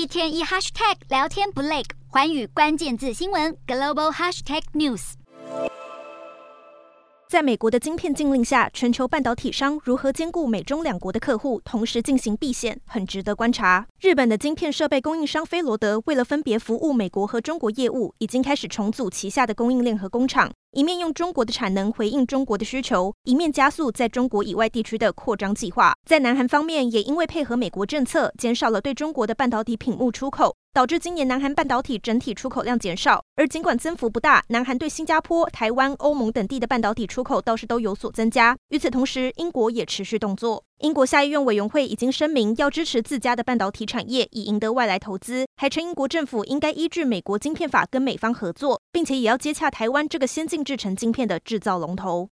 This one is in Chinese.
一天一 hashtag 聊天不累，寰宇关键字新闻 global hashtag news。在美国的晶片禁令下，全球半导体商如何兼顾美中两国的客户，同时进行避险，很值得观察。日本的晶片设备供应商飞罗德，为了分别服务美国和中国业务，已经开始重组旗下的供应链和工厂，一面用中国的产能回应中国的需求，一面加速在中国以外地区的扩张计划。在南韩方面，也因为配合美国政策，减少了对中国的半导体品目出口。导致今年南韩半导体整体出口量减少，而尽管增幅不大，南韩对新加坡、台湾、欧盟等地的半导体出口倒是都有所增加。与此同时，英国也持续动作。英国下议院委员会已经声明要支持自家的半导体产业，以赢得外来投资，还称英国政府应该依据美国晶片法跟美方合作，并且也要接洽台湾这个先进制成晶片的制造龙头。